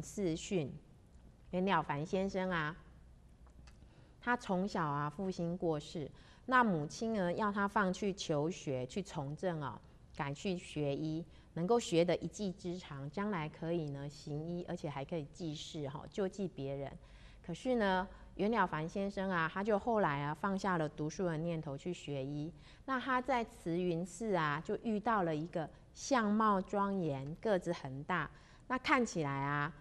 四训。袁了凡先生啊，他从小啊父亲过世，那母亲呢要他放去求学，去从政啊，改去学医，能够学得一技之长，将来可以呢行医，而且还可以济世哈，救济别人。可是呢，袁了凡先生啊，他就后来啊放下了读书的念头去学医。那他在慈云寺啊，就遇到了一个相貌庄严、个子很大，那看起来啊，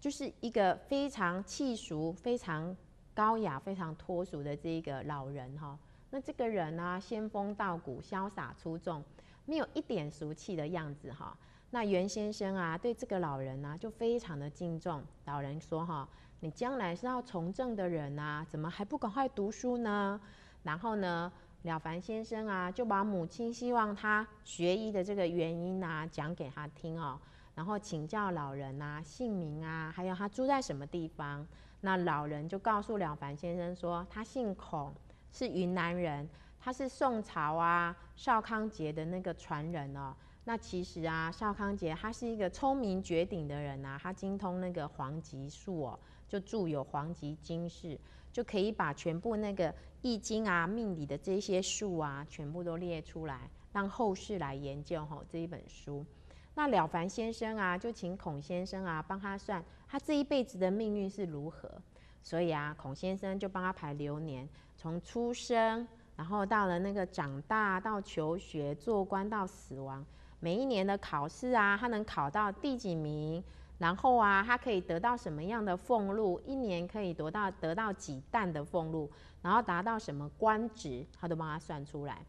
就是一个非常气俗、非常高雅、非常脱俗的这一个老人哈。那这个人呢，仙风道骨、潇洒出众，没有一点俗气的样子哈。那袁先生啊，对这个老人呢，就非常的敬重。老人说哈。你将来是要从政的人呐，怎么还不赶快读书呢？然后呢，了凡先生啊，就把母亲希望他学医的这个原因呐，讲给他听哦。然后请教老人啊，姓名啊，还有他住在什么地方。那老人就告诉了凡先生说，他姓孔，是云南人，他是宋朝啊邵康节的那个传人哦。那其实啊，邵康节他是一个聪明绝顶的人啊，他精通那个黄极术哦，就著有《黄极经世》，就可以把全部那个易经啊、命理的这些术啊，全部都列出来，让后世来研究吼这一本书。那了凡先生啊，就请孔先生啊帮他算他这一辈子的命运是如何。所以啊，孔先生就帮他排流年，从出生，然后到了那个长大，到求学、做官，到死亡。每一年的考试啊，他能考到第几名？然后啊，他可以得到什么样的俸禄？一年可以得到得到几担的俸禄？然后达到什么官职？他都帮他算出来。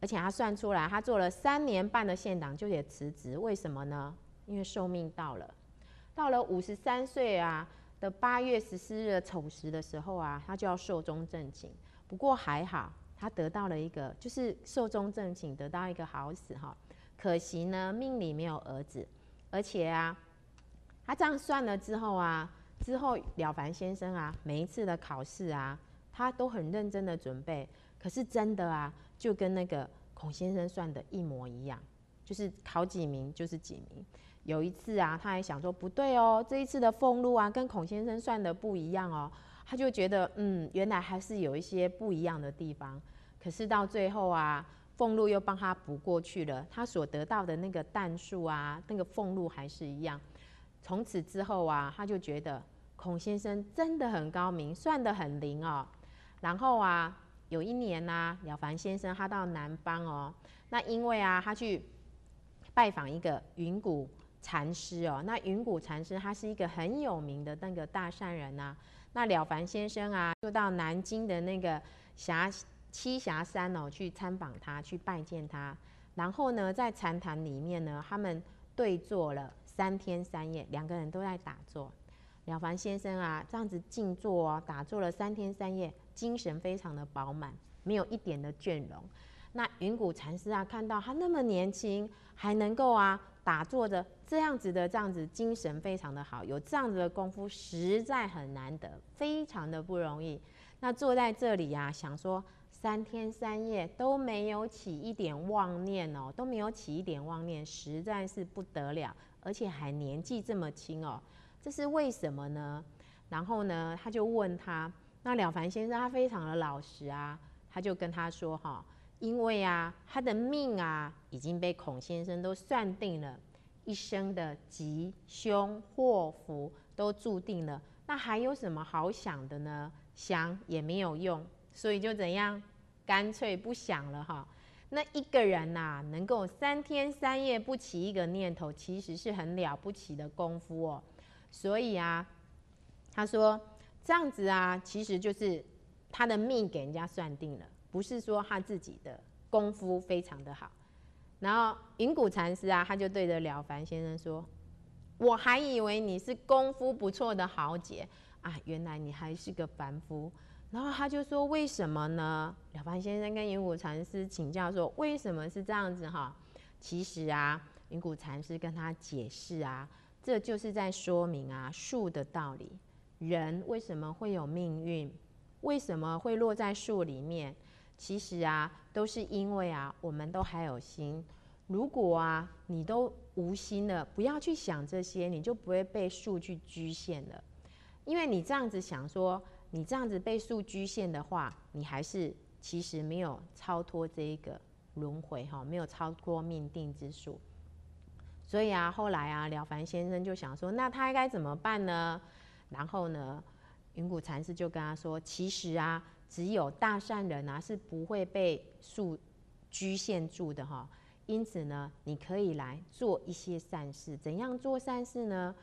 而且他算出来，他做了三年半的县长就得辞职，为什么呢？因为寿命到了，到了五十三岁啊的八月十四日丑时的时候啊，他就要寿终正寝。不过还好，他得到了一个，就是寿终正寝，得到一个好死哈。可惜呢，命里没有儿子，而且啊，他这样算了之后啊，之后了凡先生啊，每一次的考试啊，他都很认真的准备。可是真的啊，就跟那个孔先生算的一模一样，就是考几名就是几名。有一次啊，他还想说不对哦，这一次的俸禄啊，跟孔先生算的不一样哦，他就觉得嗯，原来还是有一些不一样的地方。可是到最后啊。俸禄又帮他补过去了，他所得到的那个弹数啊，那个俸禄还是一样。从此之后啊，他就觉得孔先生真的很高明，算得很灵哦。然后啊，有一年呢，了凡先生他到南方哦，那因为啊，他去拜访一个云谷禅师哦，那云谷禅师他是一个很有名的那个大善人呐。那了凡先生啊，就到南京的那个霞。栖霞山哦，去参访他，去拜见他，然后呢，在禅坛里面呢，他们对坐了三天三夜，两个人都在打坐。了凡先生啊，这样子静坐哦，打坐了三天三夜，精神非常的饱满，没有一点的倦容。那云谷禅师啊，看到他那么年轻，还能够啊打坐着这样子的这样子，精神非常的好，有这样子的功夫，实在很难得，非常的不容易。那坐在这里呀，想说。三天三夜都没有起一点妄念哦，都没有起一点妄念，实在是不得了，而且还年纪这么轻哦，这是为什么呢？然后呢，他就问他，那了凡先生他非常的老实啊，他就跟他说哈，因为啊，他的命啊已经被孔先生都算定了，一生的吉凶祸福都注定了，那还有什么好想的呢？想也没有用。所以就怎样，干脆不想了哈。那一个人呐，能够三天三夜不起一个念头，其实是很了不起的功夫哦。所以啊，他说这样子啊，其实就是他的命给人家算定了，不是说他自己的功夫非常的好。然后云谷禅师啊，他就对着了凡先生说：“我还以为你是功夫不错的豪杰啊，原来你还是个凡夫。”然后他就说：“为什么呢？”了凡先生跟云谷禅师请教说：“为什么是这样子？”哈，其实啊，云谷禅师跟他解释啊，这就是在说明啊树的道理。人为什么会有命运？为什么会落在树里面？其实啊，都是因为啊，我们都还有心。如果啊，你都无心了，不要去想这些，你就不会被数据局限了。因为你这样子想说，你这样子被数局限的话，你还是其实没有超脱这一个轮回哈，没有超脱命定之数。所以啊，后来啊，了凡先生就想说，那他应该怎么办呢？然后呢，云谷禅师就跟他说，其实啊，只有大善人啊是不会被束局限住的哈。因此呢，你可以来做一些善事。怎样做善事呢？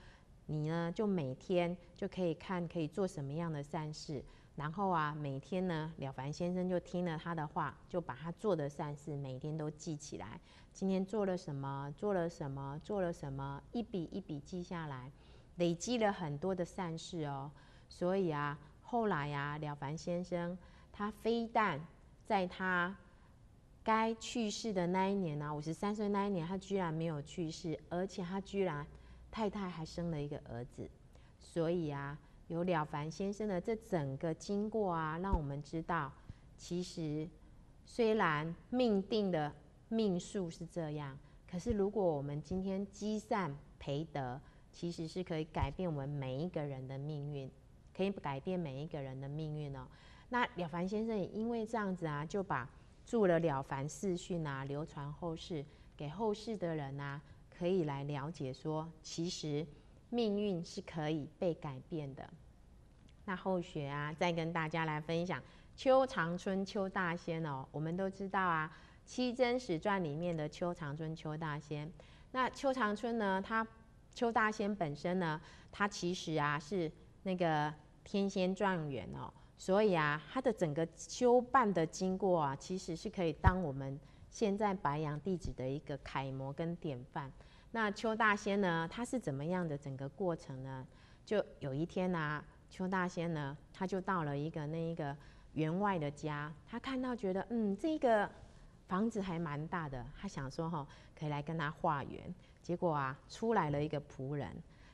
你呢就每天就可以看可以做什么样的善事，然后啊，每天呢，了凡先生就听了他的话，就把他做的善事每天都记起来。今天做了什么？做了什么？做了什么？一笔一笔记下来，累积了很多的善事哦。所以啊，后来呀，了凡先生他非但在他该去世的那一年呢，五十三岁那一年，他居然没有去世，而且他居然太太还生了一个儿子。所以啊，有了凡先生的这整个经过啊，让我们知道，其实虽然命定的命数是这样，可是如果我们今天积善培德，其实是可以改变我们每一个人的命运，可以改变每一个人的命运哦。那了凡先生也因为这样子啊，就把著了《了凡四训》啊，流传后世，给后世的人啊，可以来了解说，其实命运是可以被改变的。那后学啊，再跟大家来分享邱长春邱大仙哦。我们都知道啊，《七真史传》里面的邱长春邱大仙。那邱长春呢，他邱大仙本身呢，他其实啊是那个天仙状元哦。所以啊，他的整个修办的经过啊，其实是可以当我们现在白羊弟子的一个楷模跟典范。那邱大仙呢，他是怎么样的整个过程呢？就有一天呢，邱大仙呢，他就到了一个那一个员外的家，他看到觉得嗯，这个房子还蛮大的，他想说哈，可以来跟他化缘。结果啊，出来了一个仆人，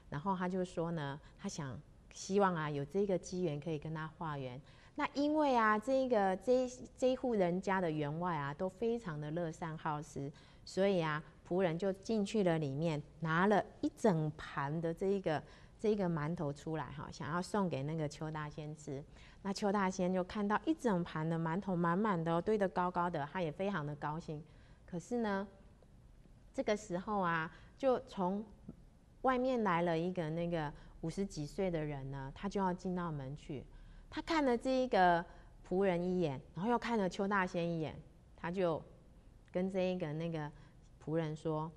然后他就说呢，他想。希望啊，有这个机缘可以跟他化缘。那因为啊，这个这这户人家的员外啊，都非常的乐善好施，所以啊，仆人就进去了里面，拿了一整盘的这一个这一个馒头出来哈，想要送给那个邱大仙吃。那邱大仙就看到一整盘的馒头满满的堆得高高的，他也非常的高兴。可是呢，这个时候啊，就从外面来了一个那个。五十几岁的人呢，他就要进到门去。他看了这一个仆人一眼，然后又看了邱大仙一眼，他就跟这一个那个仆人说：“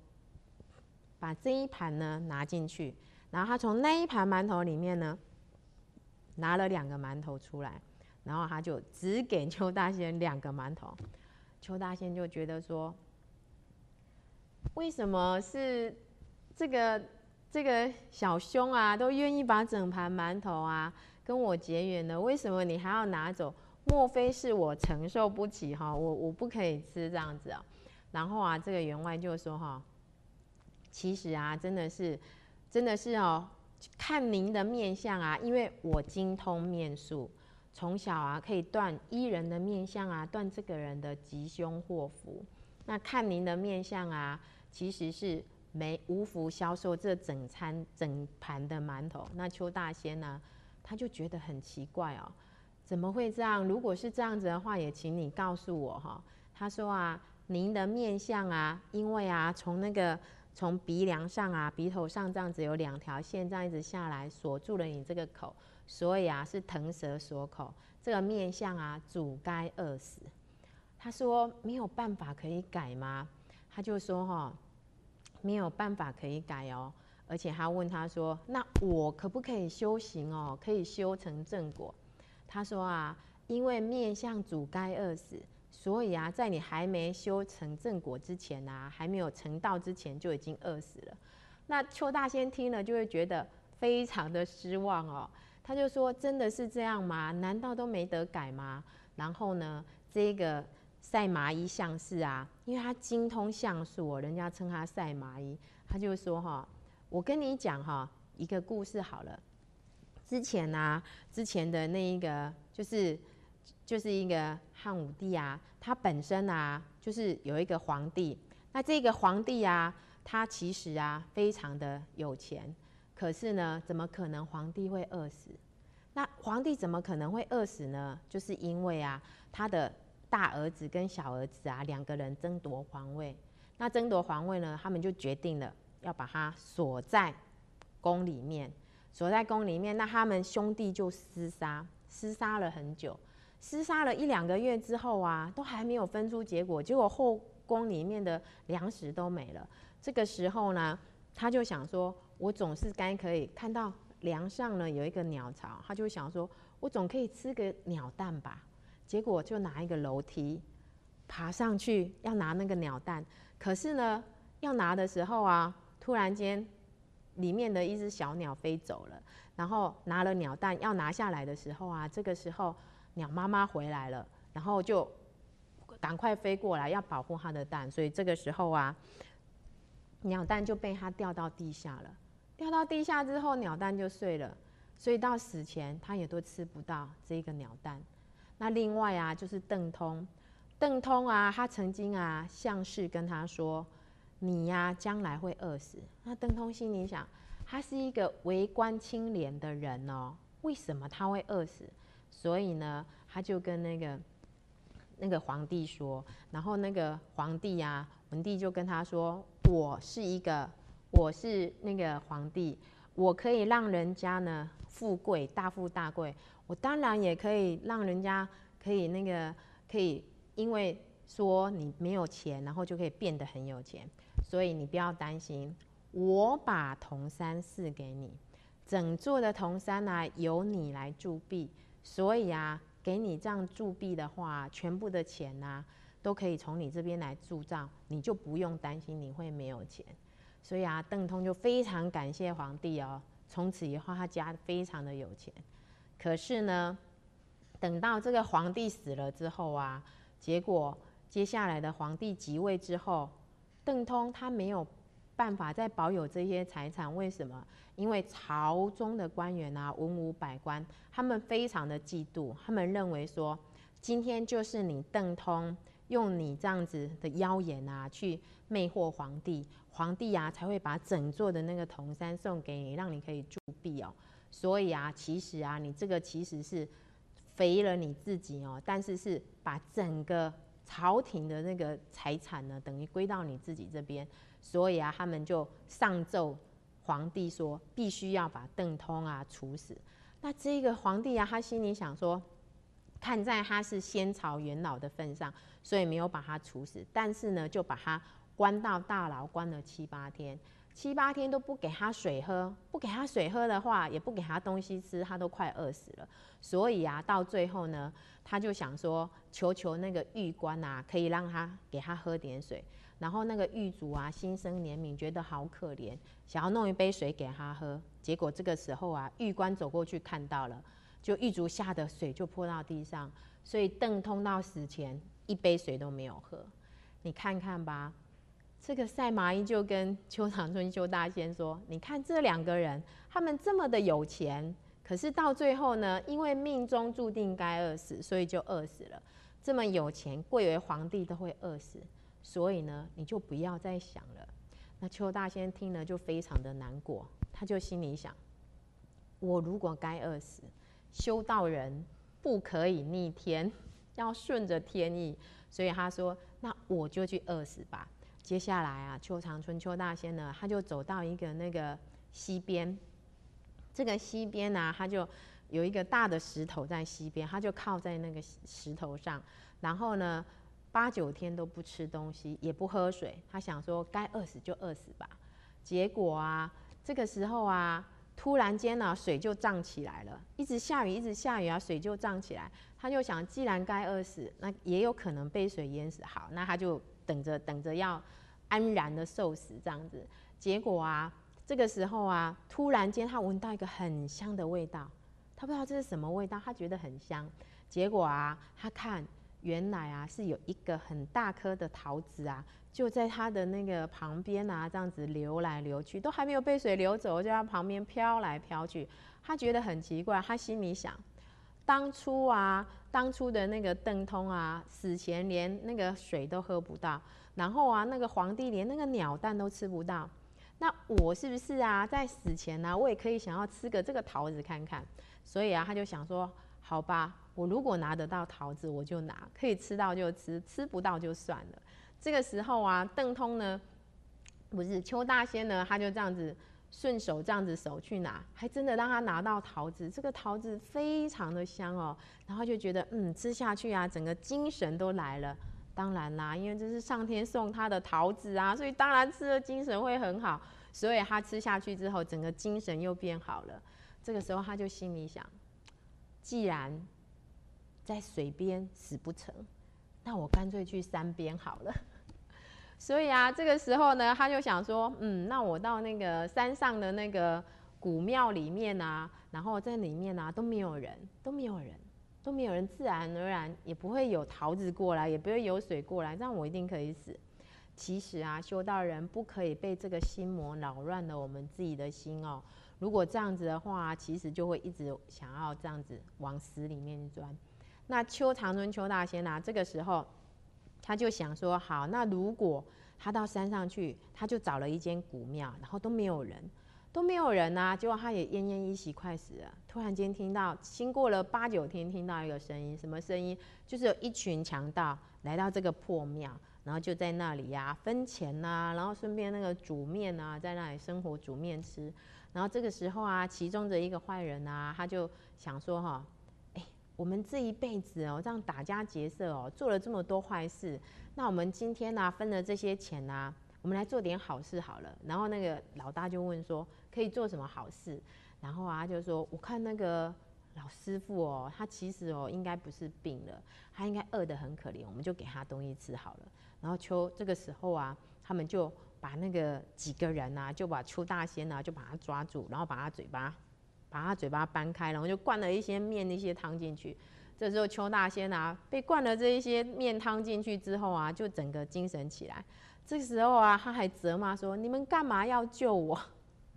把这一盘呢拿进去。”然后他从那一盘馒头里面呢拿了两个馒头出来，然后他就只给邱大仙两个馒头。邱大仙就觉得说：“为什么是这个？”这个小兄啊，都愿意把整盘馒头啊跟我结缘的，为什么你还要拿走？莫非是我承受不起哈？我我不可以吃这样子啊？然后啊，这个员外就说哈，其实啊，真的是，真的是哦，看您的面相啊，因为我精通面术，从小啊可以断一人的面相啊，断这个人的吉凶祸福。那看您的面相啊，其实是。没无福销售这整餐整盘的馒头，那邱大仙呢，他就觉得很奇怪哦，怎么会这样？如果是这样子的话，也请你告诉我哈。他说啊，您的面相啊，因为啊，从那个从鼻梁上啊，鼻头上这样子有两条线这样一直下来锁住了你这个口，所以啊是腾蛇锁口，这个面相啊，主该饿死。他说没有办法可以改吗？他就说哈。没有办法可以改哦，而且他问他说：“那我可不可以修行哦？可以修成正果？”他说啊，因为面相主该饿死，所以啊，在你还没修成正果之前啊，还没有成道之前就已经饿死了。那邱大仙听了就会觉得非常的失望哦，他就说：“真的是这样吗？难道都没得改吗？”然后呢，这个。赛麻衣相士啊，因为他精通相术，人家称他赛麻衣。他就说哈，我跟你讲哈，一个故事好了。之前呢，之前的那一个就是就是一个汉武帝啊，他本身啊就是有一个皇帝，那这个皇帝啊，他其实啊非常的有钱，可是呢，怎么可能皇帝会饿死？那皇帝怎么可能会饿死呢？就是因为啊，他的大儿子跟小儿子啊两个人争夺皇位。那争夺皇位呢，他们就决定了要把他锁在宫里面，锁在宫里面。那他们兄弟就厮杀，厮杀了很久，厮杀了一两个月之后啊，都还没有分出结果。结果后宫里面的粮食都没了。这个时候呢，他就想说，我总是该可以看到。梁上呢有一个鸟巢，他就想说，我总可以吃个鸟蛋吧。结果就拿一个楼梯爬上去要拿那个鸟蛋，可是呢，要拿的时候啊，突然间里面的一只小鸟飞走了，然后拿了鸟蛋要拿下来的时候啊，这个时候鸟妈妈回来了，然后就赶快飞过来要保护它的蛋，所以这个时候啊，鸟蛋就被它掉到地下了。掉到地下之后，鸟蛋就碎了，所以到死前他也都吃不到这个鸟蛋。那另外啊，就是邓通，邓通啊，他曾经啊，向氏跟他说：“你呀，将来会饿死。”那邓通心里想，他是一个为官清廉的人哦，为什么他会饿死？所以呢，他就跟那个那个皇帝说，然后那个皇帝啊，文帝就跟他说：“我是一个。”我是那个皇帝，我可以让人家呢富贵大富大贵，我当然也可以让人家可以那个可以，因为说你没有钱，然后就可以变得很有钱，所以你不要担心，我把铜山赐给你，整座的铜山呢由你来铸币，所以啊，给你这样铸币的话，全部的钱呢都可以从你这边来铸造，你就不用担心你会没有钱。所以啊，邓通就非常感谢皇帝哦。从此以后，他家非常的有钱。可是呢，等到这个皇帝死了之后啊，结果接下来的皇帝即位之后，邓通他没有办法再保有这些财产。为什么？因为朝中的官员啊，文武百官，他们非常的嫉妒，他们认为说，今天就是你邓通用你这样子的妖言啊，去魅惑皇帝。皇帝啊，才会把整座的那个铜山送给你，让你可以铸币哦。所以啊，其实啊，你这个其实是肥了你自己哦，但是是把整个朝廷的那个财产呢，等于归到你自己这边。所以啊，他们就上奏皇帝说，必须要把邓通啊处死。那这个皇帝啊，他心里想说，看在他是先朝元老的份上，所以没有把他处死，但是呢，就把他。关到大牢，关了七八天，七八天都不给他水喝，不给他水喝的话，也不给他东西吃，他都快饿死了。所以啊，到最后呢，他就想说，求求那个狱官啊，可以让他给他喝点水。然后那个狱卒啊，心生怜悯，觉得好可怜，想要弄一杯水给他喝。结果这个时候啊，狱官走过去看到了，就狱卒吓得水就泼到地上。所以邓通到死前一杯水都没有喝。你看看吧。这个赛马依就跟邱长春邱大仙说：“你看这两个人，他们这么的有钱，可是到最后呢，因为命中注定该饿死，所以就饿死了。这么有钱，贵为皇帝都会饿死，所以呢，你就不要再想了。”那邱大仙听了就非常的难过，他就心里想：“我如果该饿死，修道人不可以逆天，要顺着天意，所以他说：那我就去饿死吧。”接下来啊，邱长春邱大仙呢，他就走到一个那个溪边，这个溪边呢，他就有一个大的石头在溪边，他就靠在那个石头上，然后呢，八九天都不吃东西，也不喝水，他想说该饿死就饿死吧。结果啊，这个时候啊，突然间呢，水就涨起来了，一直下雨，一直下雨啊，水就涨起来。他就想，既然该饿死，那也有可能被水淹死，好，那他就。等着等着要安然的受死这样子，结果啊，这个时候啊，突然间他闻到一个很香的味道，他不知道这是什么味道，他觉得很香。结果啊，他看原来啊是有一个很大颗的桃子啊，就在他的那个旁边啊，这样子流来流去，都还没有被水流走，就在旁边飘来飘去。他觉得很奇怪，他心里想：当初啊，当初的那个邓通啊，死前连那个水都喝不到，然后啊，那个皇帝连那个鸟蛋都吃不到。那我是不是啊，在死前呢，我也可以想要吃个这个桃子看看？所以啊，他就想说，好吧，我如果拿得到桃子，我就拿，可以吃到就吃，吃不到就算了。这个时候啊，邓通呢，不是邱大仙呢，他就这样子顺手这样子手去拿，还真的让他拿到桃子。这个桃子非常的香哦，然后就觉得嗯，吃下去啊，整个精神都来了。当然啦，因为这是上天送他的桃子啊，所以当然吃了精神会很好。所以他吃下去之后，整个精神又变好了。这个时候他就心里想：既然在水边死不成，那我干脆去山边好了。所以啊，这个时候呢，他就想说：嗯，那我到那个山上的那个古庙里面啊，然后在里面啊都没有人，都没有人。都没有人，自然而然也不会有桃子过来，也不会有水过来，这样我一定可以死。其实啊，修道人不可以被这个心魔扰乱了我们自己的心哦。如果这样子的话，其实就会一直想要这样子往死里面钻。那邱长春邱大仙啊，这个时候他就想说：好，那如果他到山上去，他就找了一间古庙，然后都没有人。都没有人呐，结果他也奄奄一息，快死了。突然间听到，经过了八九天，听到一个声音，什么声音？就是有一群强盗来到这个破庙，然后就在那里呀分钱呐，然后顺便那个煮面啊，在那里生活煮面吃。然后这个时候啊，其中的一个坏人啊，他就想说哈，我们这一辈子哦，这样打家劫舍哦，做了这么多坏事，那我们今天呢，分了这些钱呢。我们来做点好事好了，然后那个老大就问说，可以做什么好事？然后啊，就说我看那个老师傅哦，他其实哦应该不是病了，他应该饿得很可怜，我们就给他东西吃好了。然后秋这个时候啊，他们就把那个几个人啊，就把邱大仙啊，就把他抓住，然后把他嘴巴，把他嘴巴掰开，然后就灌了一些面、那些汤进去。这时候邱大仙啊，被灌了这一些面汤进去之后啊，就整个精神起来。这时候啊，他还责骂说：“你们干嘛要救我？”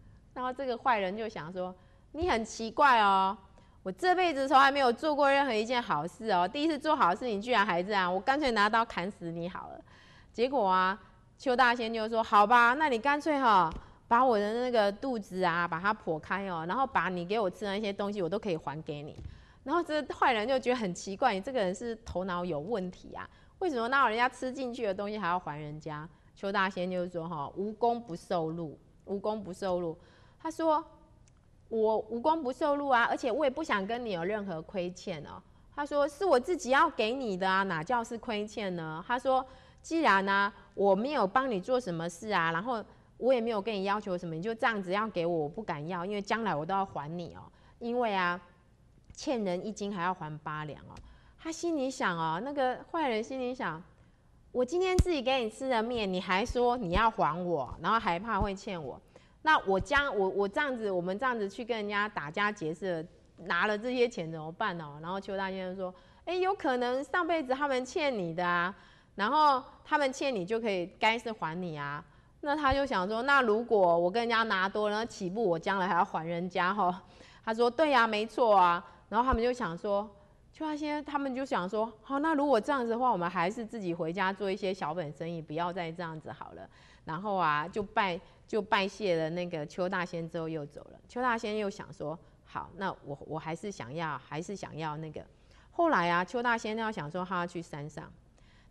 然后这个坏人就想说：“你很奇怪哦，我这辈子从来没有做过任何一件好事哦，第一次做好事，你居然还这样，我干脆拿刀砍死你好了。”结果啊，邱大仙就说：“好吧，那你干脆哈，把我的那个肚子啊，把它剖开哦，然后把你给我吃的那些东西，我都可以还给你。”然后这坏人就觉得很奇怪，你这个人是头脑有问题啊？为什么那人家吃进去的东西还要还人家？邱大仙就是说哈，无功不受禄，无功不受禄。他说我无功不受禄啊，而且我也不想跟你有任何亏欠哦。他说是我自己要给你的啊，哪叫是亏欠呢？他说既然呢我没有帮你做什么事啊，然后我也没有跟你要求什么，你就这样子要给我，我不敢要，因为将来我都要还你哦。因为啊，欠人一斤还要还八两哦。他心里想哦，那个坏人心里想，我今天自己给你吃的面，你还说你要还我，然后还怕会欠我，那我将我我这样子，我们这样子去跟人家打家劫舍，拿了这些钱怎么办哦？然后邱大先生说，哎，有可能上辈子他们欠你的啊，然后他们欠你就可以该是还你啊。那他就想说，那如果我跟人家拿多了，起步我将来还要还人家哈？他说，对呀，没错啊。然后他们就想说。就那些，他们就想说，好，那如果这样子的话，我们还是自己回家做一些小本生意，不要再这样子好了。然后啊，就拜就拜谢了那个邱大仙之后又走了。邱大仙又想说，好，那我我还是想要，还是想要那个。后来啊，邱大仙要想说，他要去山上，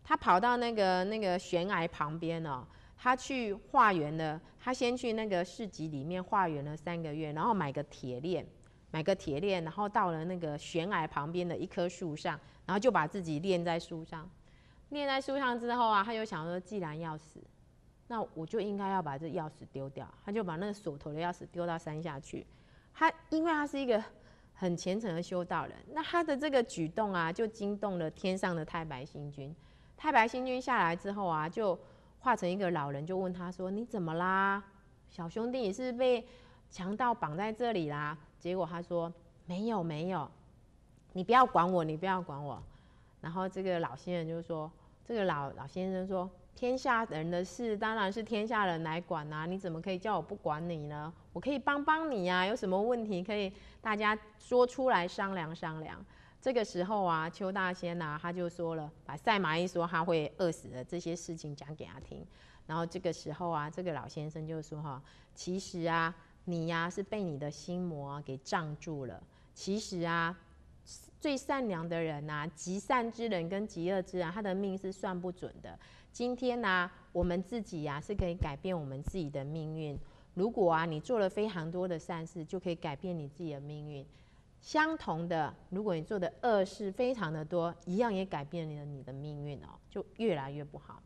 他跑到那个那个悬崖旁边哦，他去化缘了。他先去那个市集里面化缘了三个月，然后买个铁链。买个铁链，然后到了那个悬崖旁边的一棵树上，然后就把自己链在树上。链在树上之后啊，他就想说，既然要死，那我就应该要把这钥匙丢掉。他就把那个锁头的钥匙丢到山下去。他因为他是一个很虔诚的修道人，那他的这个举动啊，就惊动了天上的太白星君。太白星君下来之后啊，就化成一个老人，就问他说：“你怎么啦，小兄弟？是被强盗绑在这里啦？”结果他说没有没有，你不要管我，你不要管我。然后这个老先生就说，这个老老先生说，天下人的事当然是天下人来管呐，你怎么可以叫我不管你呢？我可以帮帮你呀，有什么问题可以大家说出来商量商量。这个时候啊，邱大仙呐，他就说了，把赛马一说他会饿死的这些事情讲给他听。然后这个时候啊，这个老先生就说哈，其实啊，你呀是被你的心魔啊给障住了。其实啊，最善良的人呐，极善之人跟极恶之人，他的命是算不准的。今天呢，我们自己呀是可以改变我们自己的命运。如果啊，你做了非常多的善事，就可以改变你自己的命运。相同的，如果你做的恶事非常的多，一样也改变了你的命运哦，就越来越不好。